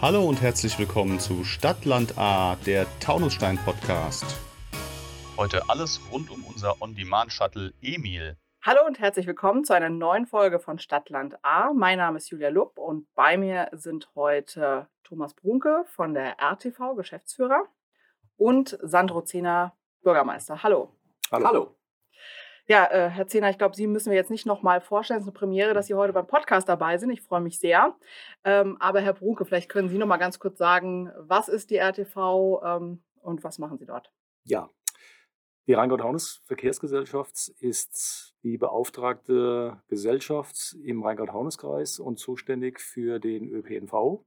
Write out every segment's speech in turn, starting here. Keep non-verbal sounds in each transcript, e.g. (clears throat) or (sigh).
Hallo und herzlich willkommen zu Stadtland A, der Taunusstein Podcast. Heute alles rund um unser On-Demand-Shuttle Emil. Hallo und herzlich willkommen zu einer neuen Folge von Stadtland A. Mein Name ist Julia Lupp und bei mir sind heute Thomas Brunke von der RTV, Geschäftsführer, und Sandro Zehner, Bürgermeister. Hallo. Hallo. Hallo. Ja, äh, Herr Zehner, ich glaube, Sie müssen wir jetzt nicht nochmal vorstellen. Es ist eine Premiere, dass Sie heute beim Podcast dabei sind. Ich freue mich sehr. Ähm, aber Herr Brunke, vielleicht können Sie noch mal ganz kurz sagen, was ist die RTV ähm, und was machen Sie dort? Ja, die Rheingau-Taunus Verkehrsgesellschaft ist die beauftragte Gesellschaft im Rheingau-Taunus-Kreis und zuständig für den ÖPNV.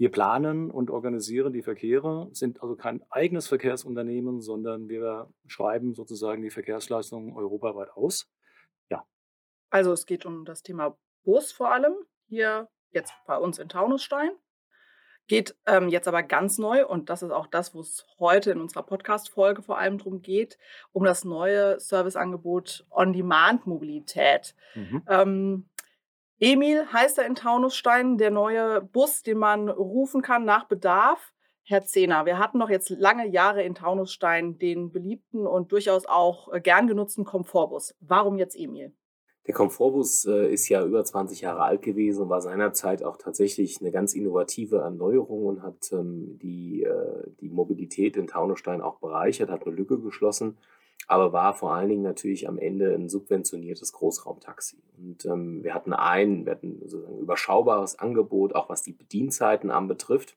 Wir planen und organisieren die Verkehre, sind also kein eigenes Verkehrsunternehmen, sondern wir schreiben sozusagen die Verkehrsleistungen europaweit aus. Ja. Also es geht um das Thema Bus vor allem, hier jetzt bei uns in Taunusstein. Geht ähm, jetzt aber ganz neu, und das ist auch das, wo es heute in unserer Podcast-Folge vor allem darum geht, um das neue Serviceangebot On-Demand-Mobilität. Mhm. Ähm, Emil heißt er in Taunusstein, der neue Bus, den man rufen kann nach Bedarf. Herr Zehner, wir hatten noch jetzt lange Jahre in Taunusstein den beliebten und durchaus auch äh, gern genutzten Komfortbus. Warum jetzt Emil? Der Komfortbus äh, ist ja über 20 Jahre alt gewesen und war seinerzeit auch tatsächlich eine ganz innovative Erneuerung und hat ähm, die, äh, die Mobilität in Taunusstein auch bereichert, hat eine Lücke geschlossen aber war vor allen Dingen natürlich am Ende ein subventioniertes Großraumtaxi. Und ähm, wir hatten ein, wir hatten sozusagen überschaubares Angebot, auch was die Bedienzeiten anbetrifft.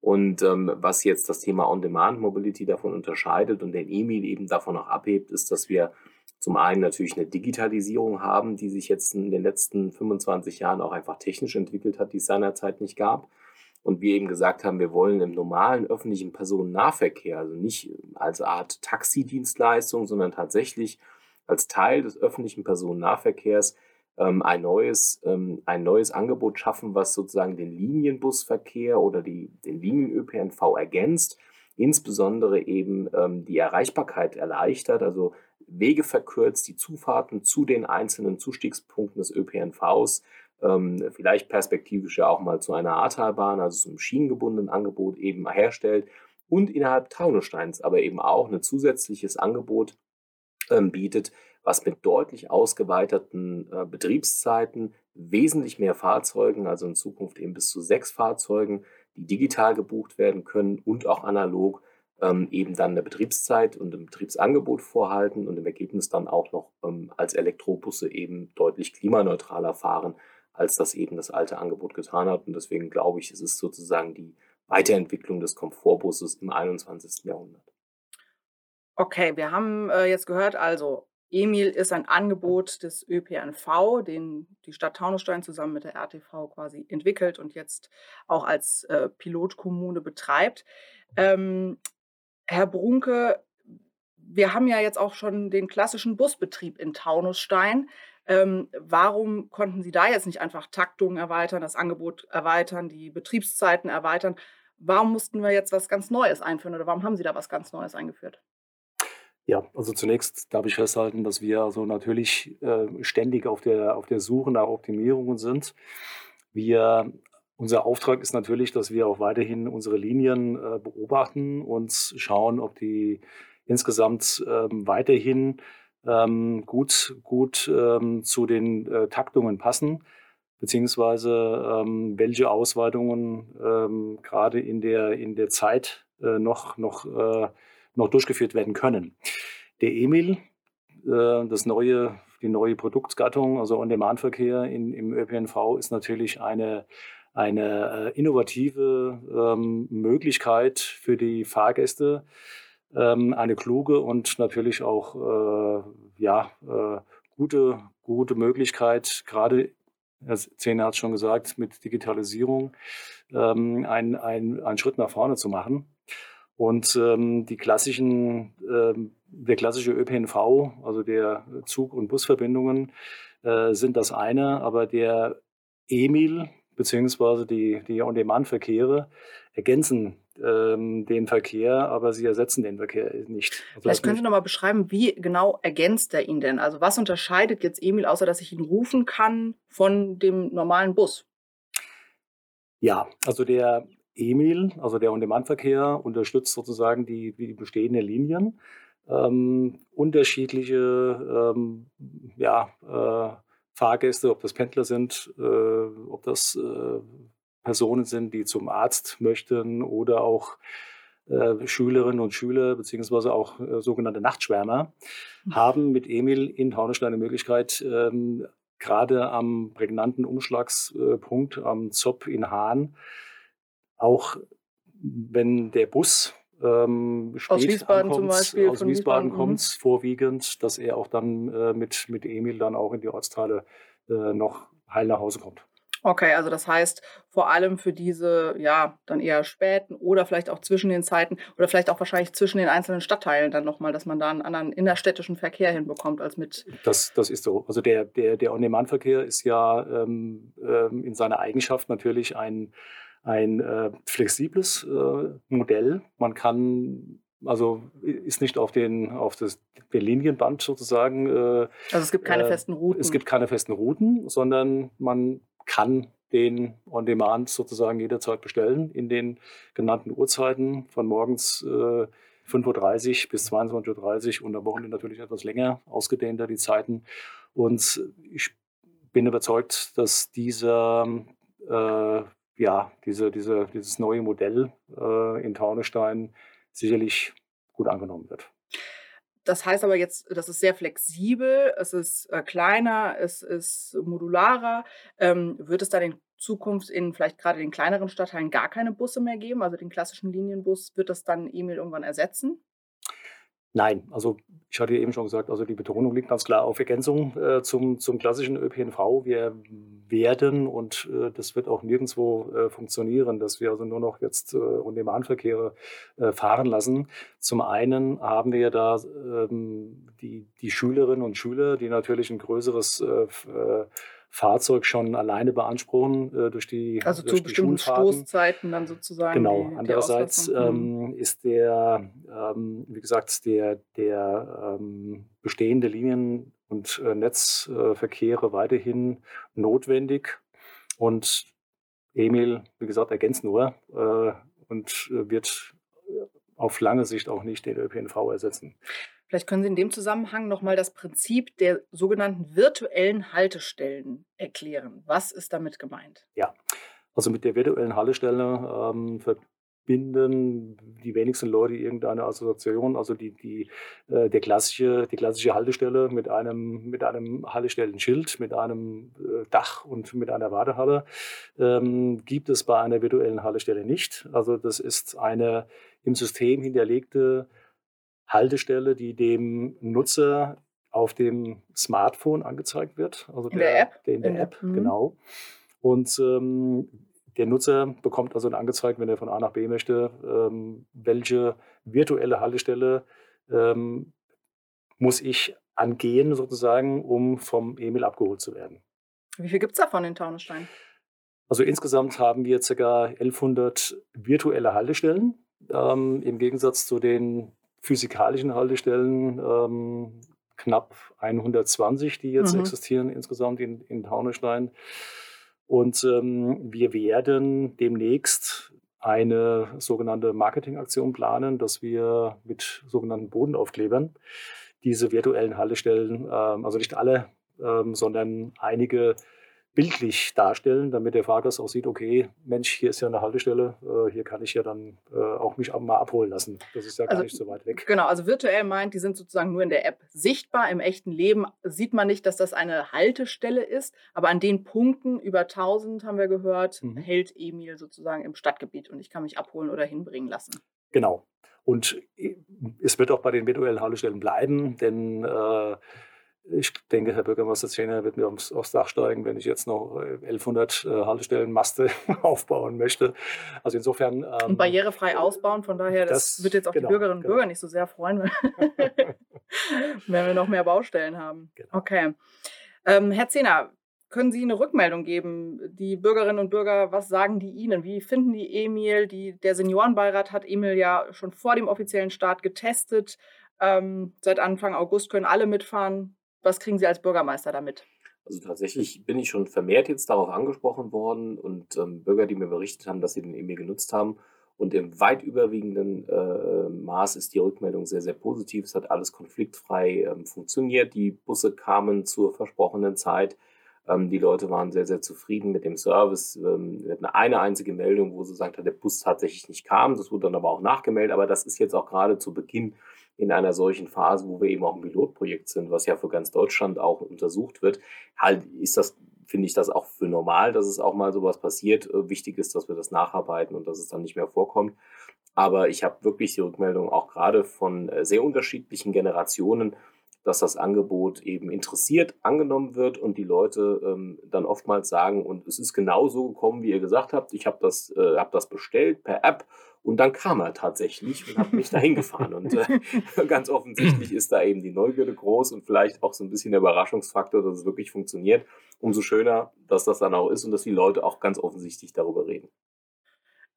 Und ähm, was jetzt das Thema On-Demand-Mobility davon unterscheidet und den Emil eben davon auch abhebt, ist, dass wir zum einen natürlich eine Digitalisierung haben, die sich jetzt in den letzten 25 Jahren auch einfach technisch entwickelt hat, die es seinerzeit nicht gab und wir eben gesagt haben, wir wollen im normalen öffentlichen Personennahverkehr, also nicht als Art Taxidienstleistung, sondern tatsächlich als Teil des öffentlichen Personennahverkehrs ähm, ein, neues, ähm, ein neues Angebot schaffen, was sozusagen den Linienbusverkehr oder die, den Linien-ÖPNV ergänzt, insbesondere eben ähm, die Erreichbarkeit erleichtert, also Wege verkürzt, die Zufahrten zu den einzelnen Zustiegspunkten des ÖPNVs ähm, vielleicht perspektivisch ja auch mal zu einer Ahrtalbahn, also zum schienengebundenen Angebot eben herstellt und innerhalb Taunussteins aber eben auch ein zusätzliches Angebot ähm, bietet, was mit deutlich ausgeweiterten äh, Betriebszeiten, wesentlich mehr Fahrzeugen, also in Zukunft eben bis zu sechs Fahrzeugen, die digital gebucht werden können und auch analog ähm, eben dann eine Betriebszeit und ein Betriebsangebot vorhalten und im Ergebnis dann auch noch ähm, als Elektrobusse eben deutlich klimaneutraler fahren als das eben das alte Angebot getan hat. Und deswegen glaube ich, es ist sozusagen die Weiterentwicklung des Komfortbusses im 21. Jahrhundert. Okay, wir haben äh, jetzt gehört, also Emil ist ein Angebot des ÖPNV, den die Stadt Taunusstein zusammen mit der RTV quasi entwickelt und jetzt auch als äh, Pilotkommune betreibt. Ähm, Herr Brunke, wir haben ja jetzt auch schon den klassischen Busbetrieb in Taunusstein. Ähm, warum konnten Sie da jetzt nicht einfach Taktungen erweitern, das Angebot erweitern, die Betriebszeiten erweitern? Warum mussten wir jetzt was ganz Neues einführen oder warum haben Sie da was ganz Neues eingeführt? Ja, also zunächst darf ich festhalten, dass wir also natürlich äh, ständig auf der, auf der Suche nach Optimierungen sind. Wir, unser Auftrag ist natürlich, dass wir auch weiterhin unsere Linien äh, beobachten und schauen, ob die insgesamt äh, weiterhin ähm, gut, gut ähm, zu den äh, Taktungen passen, beziehungsweise ähm, welche Ausweitungen ähm, gerade in der, in der Zeit äh, noch, noch, äh, noch durchgeführt werden können. Der Emil, äh, das neue, die neue Produktgattung, also On-Demand-Verkehr im ÖPNV, ist natürlich eine, eine äh, innovative ähm, Möglichkeit für die Fahrgäste, ähm, eine kluge und natürlich auch äh, ja, äh, gute, gute Möglichkeit, gerade, Herr Zehner hat es schon gesagt, mit Digitalisierung ähm, einen ein Schritt nach vorne zu machen. Und ähm, die klassischen, ähm, der klassische ÖPNV, also der Zug- und Busverbindungen, äh, sind das eine, aber der Emil beziehungsweise die, die On-Demand-Verkehre ergänzen ähm, den Verkehr, aber sie ersetzen den Verkehr nicht. Also Vielleicht können Sie noch mal beschreiben, wie genau ergänzt er ihn denn? Also was unterscheidet jetzt Emil, außer dass ich ihn rufen kann von dem normalen Bus? Ja, also der Emil, also der On-Demand-Verkehr, unterstützt sozusagen die, die bestehenden Linien. Ähm, unterschiedliche ähm, ja, äh, Fahrgäste, ob das Pendler sind, äh, ob das äh, Personen sind, die zum Arzt möchten oder auch äh, Schülerinnen und Schüler beziehungsweise auch äh, sogenannte Nachtschwärmer mhm. haben mit Emil in Taunusstein die Möglichkeit, ähm, gerade am prägnanten Umschlagspunkt am Zopp in Hahn, auch wenn der Bus ähm, spät aus Wiesbaden ankommt, zum Beispiel, aus Wiesbaden, Wiesbaden kommt, mhm. vorwiegend, dass er auch dann äh, mit, mit Emil dann auch in die Ortsteile äh, noch heil nach Hause kommt. Okay, also das heißt vor allem für diese, ja, dann eher späten oder vielleicht auch zwischen den Zeiten oder vielleicht auch wahrscheinlich zwischen den einzelnen Stadtteilen dann nochmal, dass man da einen anderen innerstädtischen Verkehr hinbekommt als mit. Das, das ist so. Also der, der, der On-Demand-Verkehr ist ja ähm, ähm, in seiner Eigenschaft natürlich ein, ein äh, flexibles äh, Modell. Man kann also ist nicht auf den auf das den Linienband sozusagen. Äh, also es gibt keine äh, festen Routen. Es gibt keine festen Routen, sondern man kann den on demand sozusagen jederzeit bestellen in den genannten Uhrzeiten von morgens äh, 5.30 Uhr bis 22.30 Uhr und am Wochenende natürlich etwas länger, ausgedehnter die Zeiten. Und ich bin überzeugt, dass dieser, äh, ja, diese, diese, dieses neue Modell äh, in Taunestein sicherlich gut angenommen wird. Das heißt aber jetzt, das ist sehr flexibel, es ist äh, kleiner, es ist modularer. Ähm, wird es dann in Zukunft in vielleicht gerade den kleineren Stadtteilen gar keine Busse mehr geben? Also den klassischen Linienbus, wird das dann E-Mail irgendwann ersetzen? Nein, also ich hatte ja eben schon gesagt, also die Betonung liegt ganz klar auf Ergänzung äh, zum, zum klassischen ÖPNV. Wir werden, und äh, das wird auch nirgendwo äh, funktionieren, dass wir also nur noch jetzt äh, On-Demand-Verkehre äh, fahren lassen. Zum einen haben wir da ähm, die, die Schülerinnen und Schüler, die natürlich ein größeres äh, äh Fahrzeug schon alleine beanspruchen äh, durch die Also durch zu die bestimmten Stoßzeiten dann sozusagen. Genau. Die, Andererseits die ähm, mhm. ist der, ähm, wie gesagt, der, der ähm, bestehende Linien- und äh, Netzverkehre weiterhin notwendig. Und Emil, wie gesagt, ergänzt nur äh, und äh, wird auf lange Sicht auch nicht den ÖPNV ersetzen. Vielleicht können Sie in dem Zusammenhang nochmal das Prinzip der sogenannten virtuellen Haltestellen erklären. Was ist damit gemeint? Ja, also mit der virtuellen Haltestelle ähm, verbinden die wenigsten Leute irgendeine Assoziation. Also die, die, äh, der klassische, die klassische Haltestelle mit einem, mit einem Haltestellenschild, mit einem äh, Dach und mit einer Wartehalle ähm, gibt es bei einer virtuellen Haltestelle nicht. Also das ist eine im System hinterlegte Haltestelle, die dem Nutzer auf dem Smartphone angezeigt wird. Also in der, der App? Der in der in App, mhm. genau. Und ähm, der Nutzer bekommt also angezeigt, wenn er von A nach B möchte, ähm, welche virtuelle Haltestelle ähm, muss ich angehen, sozusagen, um vom Emil abgeholt zu werden. Wie viel gibt es davon in Taunusstein? Also insgesamt haben wir ca. 1100 virtuelle Haltestellen. Ähm, Im Gegensatz zu den physikalischen Haltestellen ähm, knapp 120, die jetzt mhm. existieren insgesamt in, in Taunusstein. Und ähm, wir werden demnächst eine sogenannte Marketingaktion planen, dass wir mit sogenannten Bodenaufklebern diese virtuellen Haltestellen, ähm, also nicht alle, ähm, sondern einige bildlich darstellen, damit der Fahrgast auch sieht, okay, Mensch, hier ist ja eine Haltestelle, äh, hier kann ich ja dann äh, auch mich mal abholen lassen. Das ist ja gar also, nicht so weit weg. Genau, also virtuell meint, die sind sozusagen nur in der App sichtbar. Im echten Leben sieht man nicht, dass das eine Haltestelle ist, aber an den Punkten über 1000 haben wir gehört, mhm. hält Emil sozusagen im Stadtgebiet und ich kann mich abholen oder hinbringen lassen. Genau. Und äh, es wird auch bei den virtuellen Haltestellen bleiben, denn äh, ich denke, Herr Bürgermeister Zehner wird mir aufs, aufs, Dach steigen, wenn ich jetzt noch 1100 äh, Haltestellenmaste (laughs) aufbauen möchte. Also insofern. Ähm, und barrierefrei ausbauen, von daher, das, das wird jetzt auch genau, die Bürgerinnen und genau. Bürger nicht so sehr freuen, (laughs) wenn wir noch mehr Baustellen haben. Genau. Okay. Ähm, Herr Zehner, können Sie eine Rückmeldung geben? Die Bürgerinnen und Bürger, was sagen die Ihnen? Wie finden die Emil? Die, der Seniorenbeirat hat Emil ja schon vor dem offiziellen Start getestet. Ähm, seit Anfang August können alle mitfahren. Was kriegen Sie als Bürgermeister damit? Also tatsächlich bin ich schon vermehrt jetzt darauf angesprochen worden und ähm, Bürger, die mir berichtet haben, dass sie den E-Mail genutzt haben. Und im weit überwiegenden äh, Maß ist die Rückmeldung sehr, sehr positiv. Es hat alles konfliktfrei ähm, funktioniert. Die Busse kamen zur versprochenen Zeit. Ähm, die Leute waren sehr, sehr zufrieden mit dem Service. Ähm, wir hatten eine einzige Meldung, wo sie sagt, der Bus tatsächlich nicht kam. Das wurde dann aber auch nachgemeldet. Aber das ist jetzt auch gerade zu Beginn in einer solchen Phase, wo wir eben auch ein Pilotprojekt sind, was ja für ganz Deutschland auch untersucht wird, halt ist das, finde ich das auch für normal, dass es auch mal sowas passiert. Äh, wichtig ist, dass wir das nacharbeiten und dass es dann nicht mehr vorkommt. Aber ich habe wirklich die Rückmeldung auch gerade von äh, sehr unterschiedlichen Generationen, dass das Angebot eben interessiert angenommen wird und die Leute ähm, dann oftmals sagen, und es ist genau so gekommen, wie ihr gesagt habt, ich habe das, äh, hab das bestellt per App und dann kam er tatsächlich und hat mich dahin gefahren. Und äh, (laughs) (laughs) ganz offensichtlich ist da eben die Neugierde groß und vielleicht auch so ein bisschen der Überraschungsfaktor, dass es wirklich funktioniert. Umso schöner, dass das dann auch ist und dass die Leute auch ganz offensichtlich darüber reden.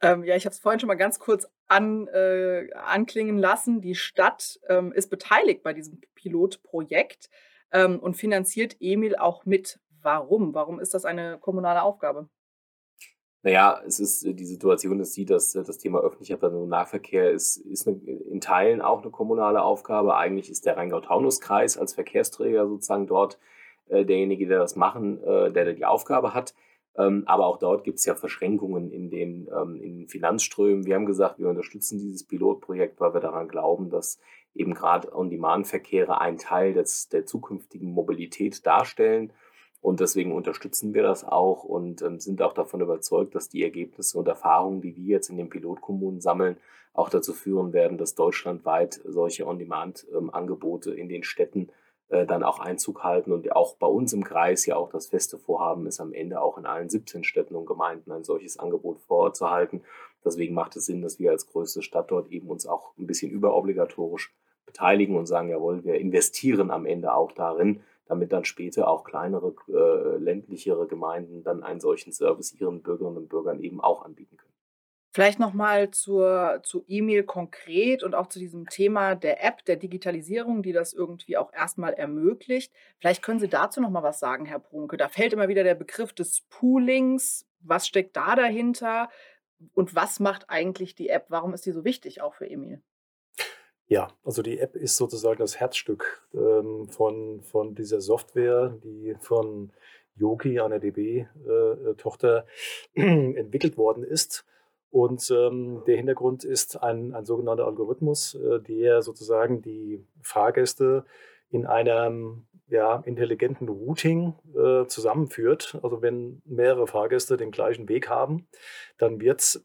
Ähm, ja, ich habe es vorhin schon mal ganz kurz an, äh, anklingen lassen. Die Stadt ähm, ist beteiligt bei diesem Pilotprojekt ähm, und finanziert Emil auch mit. Warum? Warum ist das eine kommunale Aufgabe? Naja, es ist äh, die Situation ist die, dass äh, das Thema öffentlicher Personennahverkehr ist, ist eine, in Teilen auch eine kommunale Aufgabe. Eigentlich ist der Rheingau-Taunus-Kreis als Verkehrsträger sozusagen dort äh, derjenige, der das machen, äh, der, der die Aufgabe hat. Ähm, aber auch dort gibt es ja Verschränkungen in den, ähm, in den Finanzströmen. Wir haben gesagt, wir unterstützen dieses Pilotprojekt, weil wir daran glauben, dass eben gerade On-Demand-Verkehre ein Teil des, der zukünftigen Mobilität darstellen und deswegen unterstützen wir das auch und ähm, sind auch davon überzeugt, dass die Ergebnisse und Erfahrungen, die wir jetzt in den Pilotkommunen sammeln, auch dazu führen werden, dass deutschlandweit solche On-Demand-Angebote in den Städten dann auch Einzug halten. Und auch bei uns im Kreis ja auch das feste Vorhaben ist, am Ende auch in allen 17 Städten und Gemeinden ein solches Angebot vorzuhalten. Deswegen macht es Sinn, dass wir als größte Stadt dort eben uns auch ein bisschen überobligatorisch beteiligen und sagen, jawohl, wir investieren am Ende auch darin, damit dann später auch kleinere, äh, ländlichere Gemeinden dann einen solchen Service ihren Bürgerinnen und Bürgern eben auch anbieten können. Vielleicht nochmal zur, zu E-Mail konkret und auch zu diesem Thema der App, der Digitalisierung, die das irgendwie auch erstmal ermöglicht. Vielleicht können Sie dazu nochmal was sagen, Herr Prunke. Da fällt immer wieder der Begriff des Poolings. Was steckt da dahinter? Und was macht eigentlich die App? Warum ist die so wichtig auch für Emil? Ja, also die App ist sozusagen das Herzstück ähm, von, von dieser Software, die von Yoki, einer DB-Tochter, äh, (clears throat) entwickelt worden ist. Und ähm, der Hintergrund ist ein, ein sogenannter Algorithmus, äh, der sozusagen die Fahrgäste in einem ja, intelligenten Routing äh, zusammenführt. Also wenn mehrere Fahrgäste den gleichen Weg haben, dann wird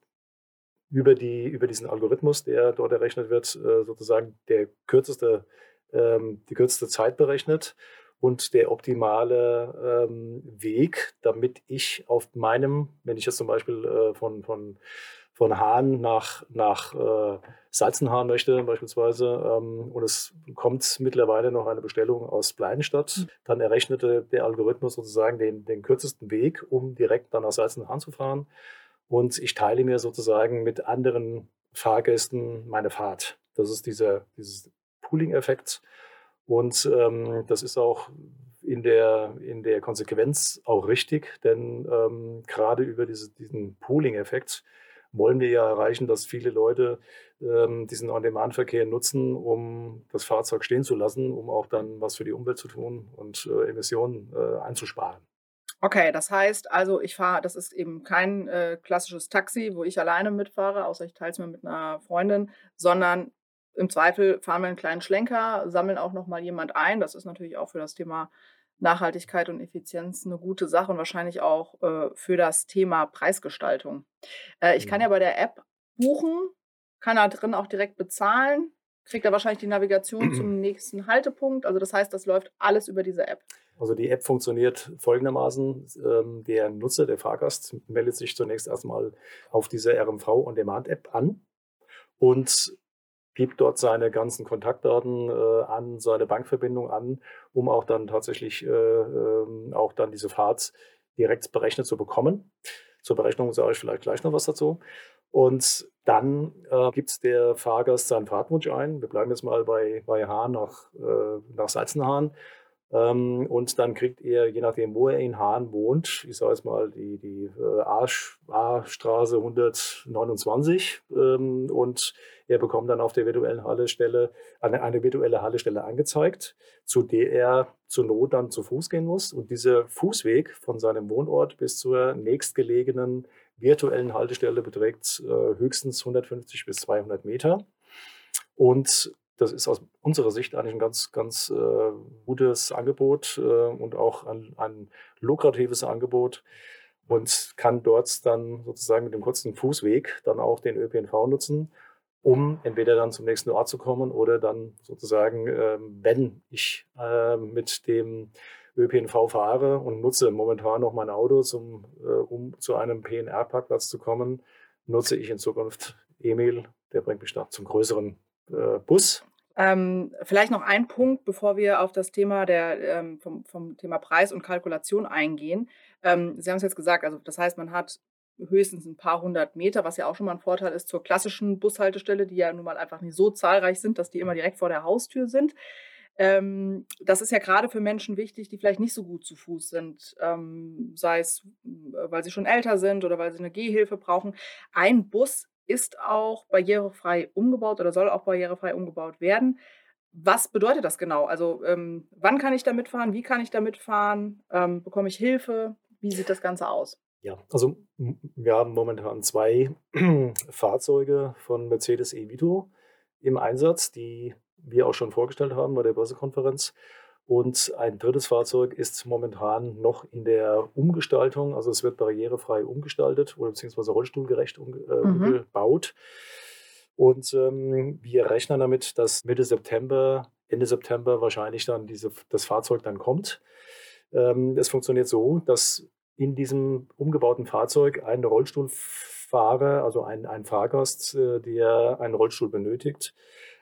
über, die, über diesen Algorithmus, der dort errechnet wird, äh, sozusagen der kürzeste, ähm, die kürzeste Zeit berechnet und der optimale ähm, Weg, damit ich auf meinem, wenn ich jetzt zum Beispiel äh, von, von, von Hahn nach, nach äh, Salzenhahn möchte beispielsweise ähm, und es kommt mittlerweile noch eine Bestellung aus Bleidenstadt, mhm. dann errechnete der Algorithmus sozusagen den, den kürzesten Weg, um direkt dann nach Salzenhahn zu fahren und ich teile mir sozusagen mit anderen Fahrgästen meine Fahrt. Das ist dieser dieses Pooling-Effekt und ähm, das ist auch in der, in der Konsequenz auch richtig, denn ähm, gerade über diese, diesen Pooling-Effekt wollen wir ja erreichen, dass viele Leute ähm, diesen On-Demand-Verkehr nutzen, um das Fahrzeug stehen zu lassen, um auch dann was für die Umwelt zu tun und äh, Emissionen äh, einzusparen. Okay, das heißt also, ich fahre das ist eben kein, äh, klassisches Taxi, wo ich alleine mitfahre, außer ich teile es mir mit einer Freundin, sondern im Zweifel fahren wir einen kleinen Schlenker, sammeln auch noch mal jemand ein. Das ist natürlich auch für das Thema Nachhaltigkeit und Effizienz eine gute Sache und wahrscheinlich auch, äh, für das Thema Preisgestaltung. Äh, ich kann ja bei der App buchen, kann da drin auch direkt bezahlen, kriegt da wahrscheinlich die Navigation zum (clears throat) nächsten Haltepunkt. Also, das heißt, das läuft alles über diese App. Also die App funktioniert folgendermaßen. Ähm, der Nutzer, der Fahrgast, meldet sich zunächst erstmal auf dieser RMV On-Demand-App an und gibt dort seine ganzen Kontaktdaten äh, an, seine Bankverbindung an, um auch dann tatsächlich äh, äh, auch dann diese Fahrt direkt berechnet zu bekommen. Zur Berechnung sage ich vielleicht gleich noch was dazu. Und dann äh, gibt der Fahrgast seinen Fahrtwunsch ein. Wir bleiben jetzt mal bei, bei Hahn nach, äh, nach Salzenhahn Ähm, und dann kriegt er, je nachdem, wo er in Hahn wohnt, ich sage jetzt mal die, die äh, A-Straße 129 ähm, und er bekommt dann auf der virtuellen Haltestelle eine, eine virtuelle Haltestelle angezeigt, zu der er zur Not dann zu Fuß gehen muss. Und dieser Fußweg von seinem Wohnort bis zur nächstgelegenen virtuellen Haltestelle beträgt äh, höchstens 150 bis 200 Meter. Und das ist aus unserer Sicht eigentlich ein ganz, ganz äh, gutes Angebot äh, und auch ein, ein, lukratives Angebot und kann dort dann sozusagen mit dem kurzen Fußweg dann auch den ÖPNV nutzen, um entweder dann zum nächsten Ort zu kommen oder dann sozusagen, äh, wenn ich äh, mit dem ÖPNV fahre und nutze momentan noch mein Auto, zum, äh, um zu einem PNR-Parkplatz zu kommen, nutze ich in Zukunft Emil, der bringt mich da zum größeren Bus. Ähm, vielleicht noch ein Punkt, bevor wir auf das Thema der, ähm, vom, vom, Thema Preis und Kalkulation eingehen. Ähm, Sie haben es jetzt gesagt, also das heißt, man hat höchstens ein paar hundert Meter, was ja auch schon mal ein Vorteil ist zur klassischen Bushaltestelle, die ja nun mal einfach nicht so zahlreich sind, dass die immer direkt vor der Haustür sind. Ähm, das ist ja gerade für Menschen wichtig, die vielleicht nicht so gut zu Fuß sind, ähm, sei es, weil sie schon älter sind oder weil sie eine Gehhilfe brauchen. Ein Bus ist auch barrierefrei umgebaut oder soll auch barrierefrei umgebaut werden. Was bedeutet das genau? Also ähm, wann kann ich da mitfahren? Wie kann ich da mitfahren? Ähm, bekomme ich Hilfe? Wie sieht das Ganze aus? Ja, also wir haben momentan zwei (clears throat) Fahrzeuge von Mercedes E-Vito im Einsatz, die wir auch schon vorgestellt haben bei der Pressekonferenz. Und ein drittes Fahrzeug ist momentan noch in der Umgestaltung. Also es wird barrierefrei umgestaltet oder beziehungsweise rollstuhlgerecht äh, mhm. umgebaut. Und ähm, wir rechnen damit, dass Mitte September, Ende September wahrscheinlich dann diese, das Fahrzeug dann kommt. Ähm, es funktioniert so, dass in diesem umgebauten Fahrzeug ein Rollstuhlfahrer, also ein, ein Fahrgast, äh, der einen Rollstuhl benötigt,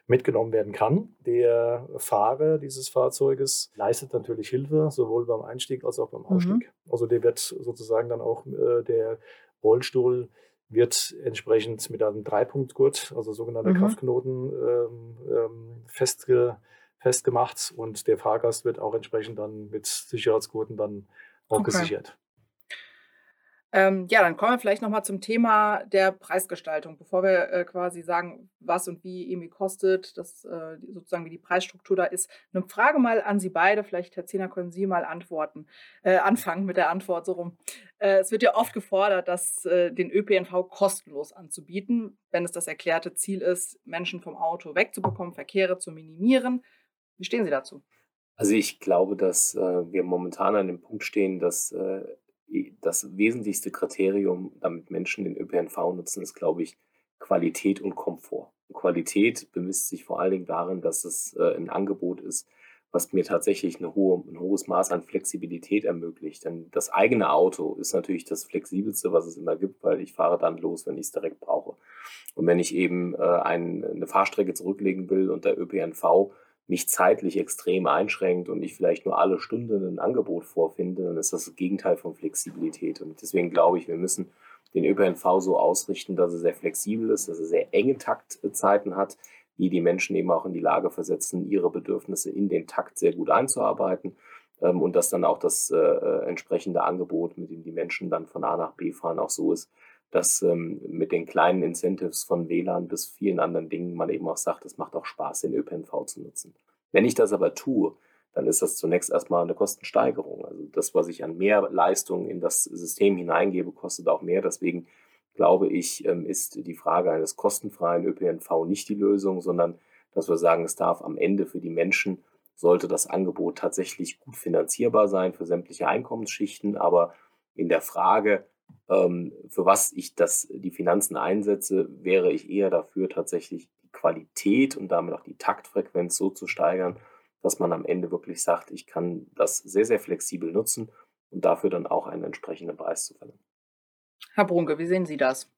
mitgenommen werden kann. Der Fahrer dieses Fahrzeuges leistet natürlich Hilfe, sowohl beim Einstieg als auch beim Ausstieg. Mhm. Also der wird sozusagen dann auch äh, der Rollstuhl wird entsprechend mit einem Dreipunktgurt, also sogenannter mhm. Kraftknoten, ähm, ähm, festge festgemacht und der Fahrgast wird auch entsprechend dann mit Sicherheitsgurten dann auch okay. gesichert. Ähm, ja, dann kommen wir vielleicht nochmal zum Thema der Preisgestaltung, bevor wir äh, quasi sagen, was und wie EMI kostet, das äh, sozusagen wie die Preisstruktur da ist. Eine Frage mal an Sie beide, vielleicht Herr Zehner, können Sie mal antworten, äh, anfangen mit der Antwort so rum. Äh, es wird ja oft gefordert, dass äh, den ÖPNV kostenlos anzubieten, wenn es das erklärte Ziel ist, Menschen vom Auto wegzubekommen, Verkehre zu minimieren. Wie stehen Sie dazu? Also ich glaube, dass äh, wir momentan an dem Punkt stehen, dass das wesentlichste Kriterium, damit Menschen den ÖPNV nutzen, ist, glaube ich, Qualität und Komfort. Und Qualität bemisst sich vor allen Dingen darin, dass es äh, ein Angebot ist, was mir tatsächlich hohe, ein hohes Maß an Flexibilität ermöglicht. Denn das eigene Auto ist natürlich das Flexibelste, was es immer gibt, weil ich fahre dann los, wenn ich es direkt brauche. Und wenn ich eben äh, ein, eine Fahrstrecke zurücklegen will und der ÖPNV mich zeitlich extrem einschränkt und ich vielleicht nur alle Stunden ein Angebot vorfinde, dann ist das das Gegenteil von Flexibilität. Und deswegen glaube ich, wir müssen den ÖPNV so ausrichten, dass er sehr flexibel ist, dass er sehr enge Taktzeiten hat, die die Menschen eben auch in die Lage versetzen, ihre Bedürfnisse in den Takt sehr gut einzuarbeiten ähm, und dass dann auch das äh, äh entsprechende Angebot, mit dem die Menschen dann von A nach B fahren, auch so ist, dass ähm, mit den kleinen Incentives von WLAN bis vielen anderen Dingen man eben auch sagt, es macht auch Spaß, den ÖPNV zu nutzen. Wenn ich das aber tue, dann ist das zunächst erstmal eine Kostensteigerung. Also das, was ich an mehr Leistung in das System hineingebe, kostet auch mehr. Deswegen glaube ich, ähm, ist die Frage eines kostenfreien ÖPNV nicht die Lösung, sondern dass wir sagen, es darf am Ende für die Menschen, sollte das Angebot tatsächlich gut finanzierbar sein für sämtliche Einkommensschichten. Aber in der Frage, für was ich das, die Finanzen einsetze, wäre ich eher dafür, tatsächlich die Qualität und damit auch die Taktfrequenz so zu steigern, dass man am Ende wirklich sagt, ich kann das sehr, sehr flexibel nutzen und dafür dann auch einen entsprechenden Preis zu verlangen. Herr Brunke, wie sehen Sie das?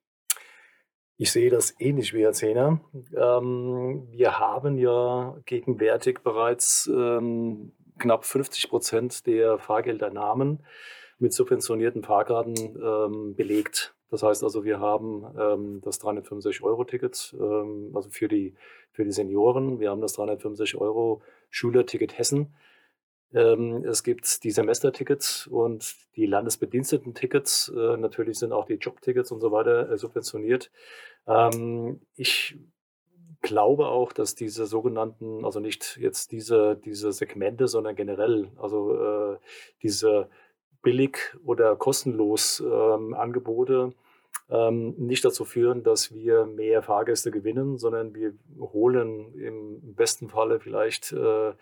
Ich sehe das ähnlich wie Herr Zehner. Ähm, wir haben ja gegenwärtig bereits ähm, knapp 50 Prozent der Fahrgeldernahmen mit subventionierten Fahrkarten ähm, belegt. Das heißt also, wir haben ähm, das 365-Euro-Ticket, ähm, also für die, für die Senioren. Wir haben das 365-Euro-Schülerticket Hessen. Ähm, es gibt die Semestertickets und die Landesbediensteten-Tickets. Äh, natürlich sind auch die Jobtickets und so weiter äh, subventioniert. Ähm, ich glaube auch, dass diese sogenannten, also nicht jetzt diese, diese Segmente, sondern generell, also äh, diese billig oder kostenlos ähm, Angebote ähm, nicht dazu führen, dass wir mehr Fahrgäste gewinnen, sondern wir holen im besten Falle vielleicht äh,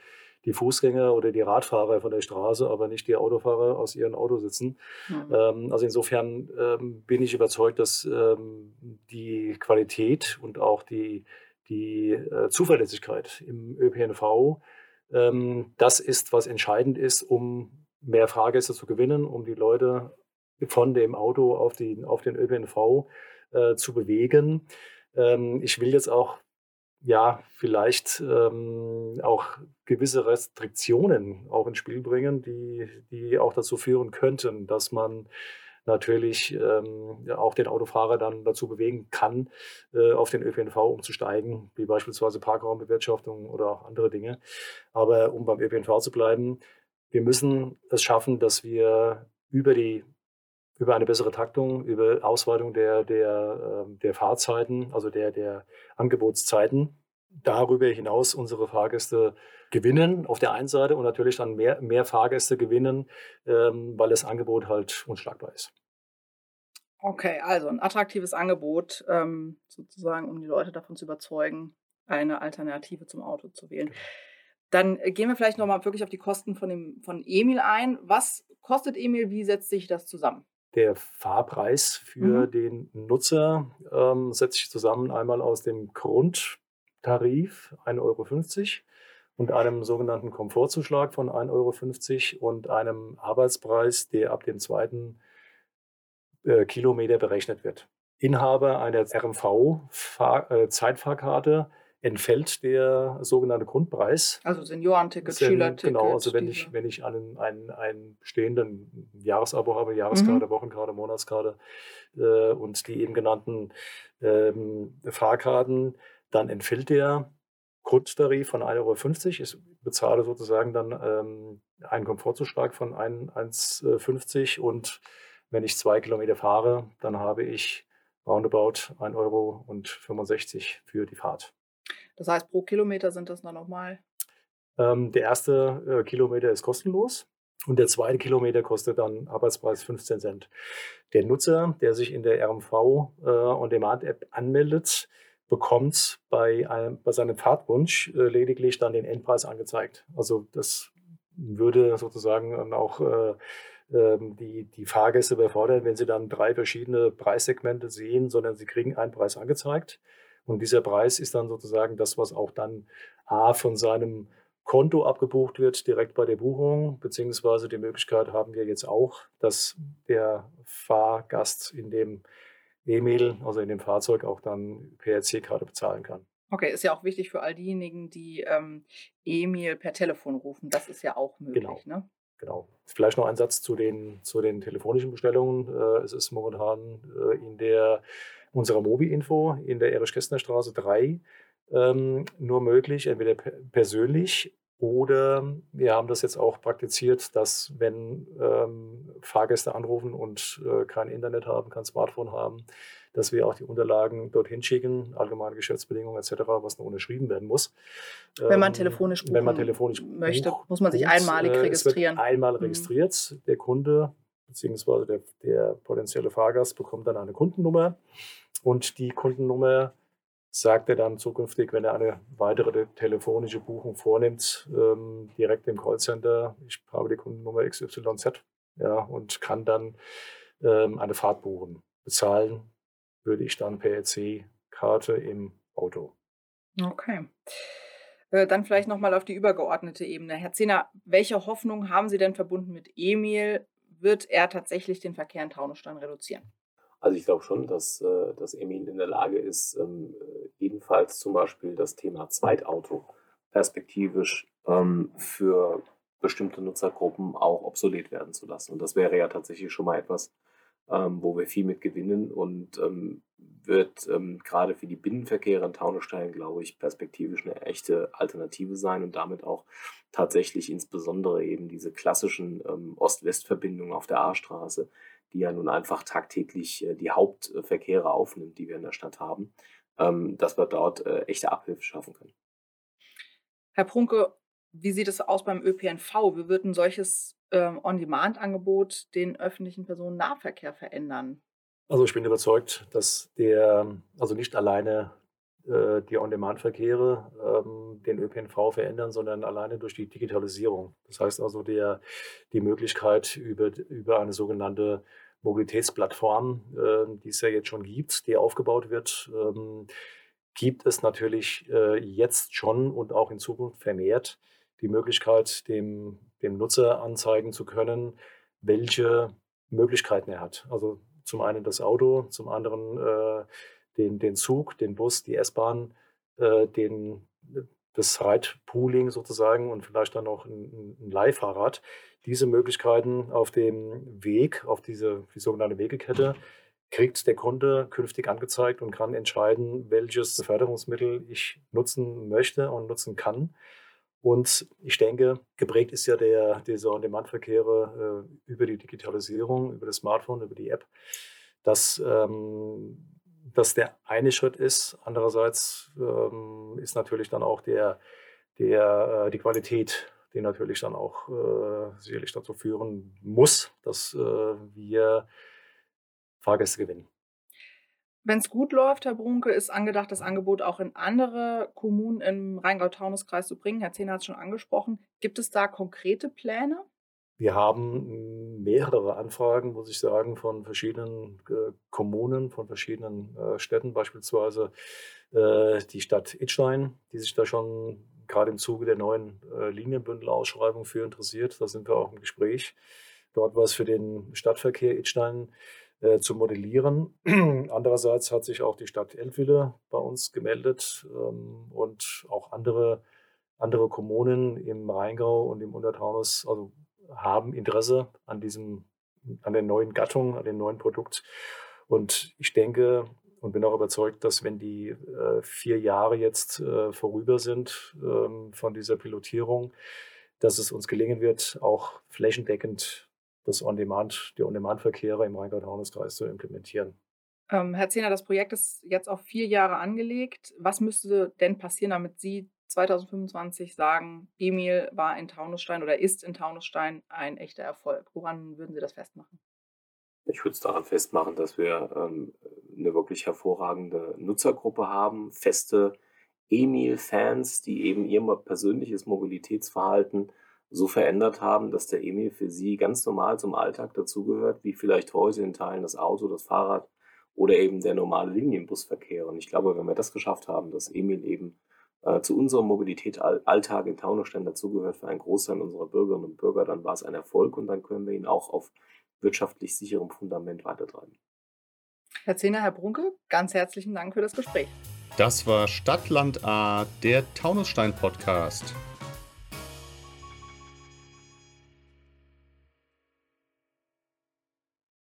die Fußgänger oder die Radfahrer von der Straße, aber nicht die Autofahrer aus ihren Autos sitzen. Mhm. Ähm, also insofern ähm, bin ich überzeugt, dass ähm, die Qualität und auch die, die äh, Zuverlässigkeit im ÖPNV ähm, das ist, was entscheidend ist, um mehr Fahrgäste zu gewinnen, um die Leute von dem Auto auf, die, auf den ÖPNV äh, zu bewegen. Ähm, ich will jetzt auch ja, vielleicht ähm, auch gewisse Restriktionen auch ins Spiel bringen, die, die auch dazu führen könnten, dass man natürlich ähm, auch den Autofahrer dann dazu bewegen kann, äh, auf den ÖPNV umzusteigen, wie beispielsweise Parkraumbewirtschaftung oder auch andere Dinge. Aber um beim ÖPNV zu bleiben, wir müssen es schaffen, dass wir über die über eine bessere Taktung, über Ausweitung der, der, ähm, der Fahrzeiten, also der, der Angebotszeiten, darüber hinaus unsere Fahrgäste gewinnen auf der einen Seite und natürlich dann mehr, mehr Fahrgäste gewinnen, ähm, weil das Angebot halt unschlagbar ist. Okay, also ein attraktives Angebot, ähm, sozusagen, um die Leute davon zu überzeugen, eine Alternative zum Auto zu wählen. Genau. Dann äh, gehen wir vielleicht nochmal wirklich auf die Kosten von, dem, von Emil ein. Was kostet Emil? Wie setzt sich das zusammen? Der Fahrpreis für mhm. den Nutzer ähm, setzt sich zusammen einmal aus dem Grundtarif 1,50 Euro und einem sogenannten Komfortzuschlag von 1,50 Euro und einem Arbeitspreis, der ab dem zweiten äh, Kilometer berechnet wird. Inhaber einer RMV-Zeitfahrkarte entfällt der sogenannte Grundpreis. Also Seniorenticket, Schülerticket. Genau, also wenn ich, wenn ich einen, einen, einen bestehenden Jahresabo habe, Jahreskarte, mhm. Wochenkarte, Monatskarte äh, und die eben genannten ähm, Fahrkarten, dann entfällt der Grundtarif von 1,50 Euro. Ich bezahle sozusagen dann ähm, einen Komfortzuschlag von 1,50 und wenn ich zwei Kilometer fahre, dann habe ich roundabout 1,65 Euro für die Fahrt. Das heißt, pro Kilometer sind das dann nochmal? Ähm, der erste äh, Kilometer ist kostenlos und der zweite Kilometer kostet dann Arbeitspreis 15 Cent. Der Nutzer, der sich in der RMV äh, On Demand App anmeldet, bekommt bei, einem, bei seinem Fahrtwunsch äh, lediglich dann den Endpreis angezeigt. Also das würde sozusagen auch äh, ähm, die, die Fahrgäste überfordern, wenn sie dann drei verschiedene Preissegmente sehen, sondern sie kriegen einen Preis angezeigt. Und dieser Preis ist dann sozusagen das, was auch dann A von seinem Konto abgebucht wird, direkt bei der Buchung, beziehungsweise die Möglichkeit haben wir jetzt auch, dass der Fahrgast in dem E-Mail, also in dem Fahrzeug, auch dann PRC-Karte bezahlen kann. Okay, ist ja auch wichtig für all diejenigen, die ähm, E-Mail per Telefon rufen. Das ist ja auch möglich. Genau. Ne? Genau. Vielleicht noch ein Satz zu den, zu den telefonischen Bestellungen. Äh, es ist momentan äh, in der unserer Mobi-Info in der Erich-Kästner Straße 3 ähm, nur möglich, entweder persönlich oder wir haben das jetzt auch praktiziert, dass wenn ähm, Fahrgäste anrufen und äh, kein Internet haben, kein Smartphone haben, dass wir auch die Unterlagen dorthin schicken, allgemeine Geschäftsbedingungen etc., was nur unterschrieben werden muss. Wenn man ähm, telefonisch buchen wenn man telefonisch möchte, bucht, muss man sich einmalig äh, registrieren. einmal mhm. registriert. Der Kunde bzw. Der, der potenzielle Fahrgast bekommt dann eine Kundennummer und die Kundennummer sagt er dann zukünftig, wenn er eine weitere telefonische Buchung vornimmt, ähm, direkt im Callcenter, ich habe die Kundennummer XYZ ja, und kann dann ähm, eine Fahrt buchen. Bezahlen würde ich dann per EC-Karte im Auto. Okay. Äh, dann vielleicht nochmal auf die übergeordnete Ebene. Herr Zehner, welche Hoffnung haben Sie denn verbunden mit Emil? Wird er tatsächlich den Verkehr in Taunusstein reduzieren? Also ich glaube schon, dass, äh, dass Emil in der Lage ist, ähm, ebenfalls zum Beispiel das Thema Zweitauto perspektivisch ähm, für bestimmte Nutzergruppen auch obsolet werden zu lassen. Und das wäre ja tatsächlich schon mal etwas, ähm, wo wir viel mit gewinnen. Und wird gerade für die Binnenverkehre in Taunusstein, glaube ich, perspektivisch eine echte Alternative sein und damit auch tatsächlich insbesondere eben diese klassischen Ost-West-Verbindungen auf der A-Straße, die ja nun einfach tagtäglich äh, die Hauptverkehre aufnimmt, die wir in der Stadt haben, ähm, dass wir dort äh, echte Abhilfe schaffen können. Herr Prunke, wie sieht es aus beim ÖPNV? Wie wird ein solches ähm, On-Demand-Angebot den öffentlichen Personennahverkehr verändern? Also ich bin überzeugt, dass der, also nicht alleine äh, die On-Demand-Verkehre ähm, den ÖPNV verändern, sondern alleine durch die Digitalisierung. Das heißt also der, die Möglichkeit über, über eine sogenannte Mobilitätsplattform, äh, die es ja jetzt schon gibt, die aufgebaut wird, ähm, gibt es natürlich äh, jetzt schon und auch in Zukunft vermehrt die Möglichkeit, dem, dem Nutzer anzeigen zu können, welche Möglichkeiten er hat. Also zum einen das Auto, zum anderen äh, den, den Zug, den Bus, die S-Bahn, äh, den, das Ride-Pooling sozusagen und vielleicht dann noch ein, ein Leihfahrrad. Diese Möglichkeiten auf dem Weg, auf diese die sogenannte Wegekette, kriegt der Kunde künftig angezeigt und kann entscheiden, welches Beförderungsmittel ich nutzen möchte und nutzen kann. Und ich denke, geprägt ist ja der, dieser On-Demand-Verkehre äh, über die Digitalisierung, über das Smartphone, über die App, dass ähm, das der eine Schritt ist. Andererseits ähm, ist natürlich dann auch der, der, äh, die Qualität, die natürlich dann auch äh, sicherlich dazu führen muss, dass äh, wir Fahrgäste gewinnen. Wenn es gut läuft, Herr Brunke, ist angedacht, das Angebot auch in andere Kommunen im Rheingau-Taunus-Kreis zu bringen. Herr Zehner hat es schon angesprochen. Gibt es da konkrete Pläne? Wir haben mehrere Anfragen, muss ich sagen, von verschiedenen äh, Kommunen, von verschiedenen äh, Städten, beispielsweise äh, die Stadt Itstein, die sich da schon gerade im Zuge der neuen äh, Linienbündelausschreibung für interessiert. Da sind wir auch im Gespräch. Dort war es für den Stadtverkehr Itstein äh, zu modellieren. (clears throat) Andererseits hat sich auch die Stadt Eltville bei uns gemeldet ähm, und auch andere, andere Kommunen im Rheingau und im Untertaunus also haben Interesse an diesem, an der neuen Gattung, an dem neuen Produkt. Und ich denke und bin auch überzeugt, dass wenn die äh, vier Jahre jetzt äh, vorüber sind ähm, von dieser Pilotierung, dass es uns gelingen wird, auch flächendeckend das On-Demand, die On-Demand-Verkehre im Rheingau-Taunus-Kreis zu implementieren. Ähm, Herr Zehner, das Projekt ist jetzt auf vier Jahre angelegt. Was müsste denn passieren, damit Sie 2025 sagen, Emil war in Taunusstein oder ist in Taunusstein ein echter Erfolg? Woran würden Sie das festmachen? Ich würde es daran festmachen, dass wir ähm, eine wirklich hervorragende Nutzergruppe haben, feste Emil-Fans, die eben ihr persönliches Mobilitätsverhalten so verändert haben, dass der Emil für sie ganz normal zum Alltag dazugehört, wie vielleicht heute in Teilen das Auto, das Fahrrad oder eben der normale Linienbusverkehr. Und ich glaube, wenn wir das geschafft haben, dass Emil eben zu unserem Mobilitätsalltag in Taunusstein dazugehört für einen Großteil unserer Bürgerinnen und Bürger, dann war es ein Erfolg und dann können wir ihn auch auf wirtschaftlich sicherem Fundament weitertreiben. Herr Zehner, Herr Brunke, ganz herzlichen Dank für das Gespräch. Das war Stadtland A, der Taunusstein-Podcast.